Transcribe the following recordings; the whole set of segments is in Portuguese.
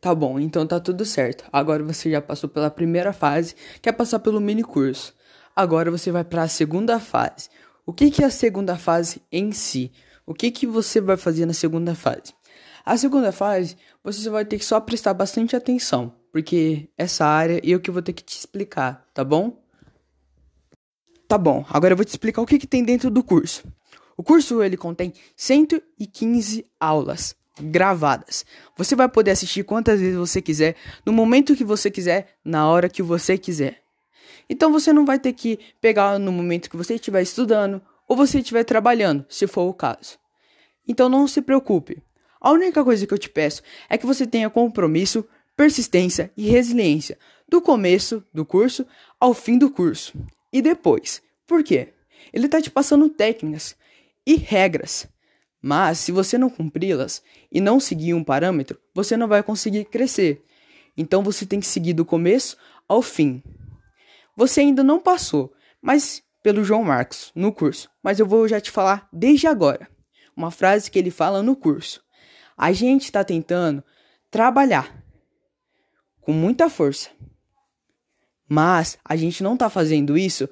Tá bom, então tá tudo certo. Agora você já passou pela primeira fase, que é passar pelo mini curso. Agora você vai para a segunda fase. O que, que é a segunda fase em si? O que, que você vai fazer na segunda fase? A segunda fase, você vai ter que só prestar bastante atenção, porque essa área eu que vou ter que te explicar, tá bom? Tá bom, agora eu vou te explicar o que, que tem dentro do curso. O curso ele contém 115 aulas gravadas. Você vai poder assistir quantas vezes você quiser, no momento que você quiser, na hora que você quiser. Então você não vai ter que pegar no momento que você estiver estudando ou você estiver trabalhando, se for o caso. Então não se preocupe. A única coisa que eu te peço é que você tenha compromisso, persistência e resiliência do começo do curso ao fim do curso. E depois. Por quê? Ele está te passando técnicas e regras. Mas se você não cumpri-las e não seguir um parâmetro, você não vai conseguir crescer. Então você tem que seguir do começo ao fim. Você ainda não passou, mas pelo João Marcos no curso, mas eu vou já te falar desde agora. Uma frase que ele fala no curso. A gente está tentando trabalhar com muita força, mas a gente não está fazendo isso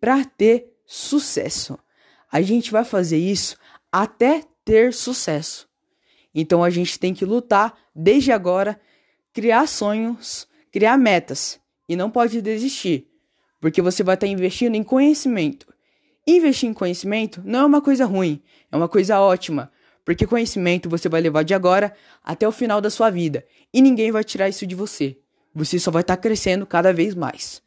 para ter sucesso. A gente vai fazer isso até ter sucesso. Então a gente tem que lutar desde agora, criar sonhos, criar metas e não pode desistir, porque você vai estar investindo em conhecimento. Investir em conhecimento não é uma coisa ruim, é uma coisa ótima, porque conhecimento você vai levar de agora até o final da sua vida e ninguém vai tirar isso de você. Você só vai estar crescendo cada vez mais.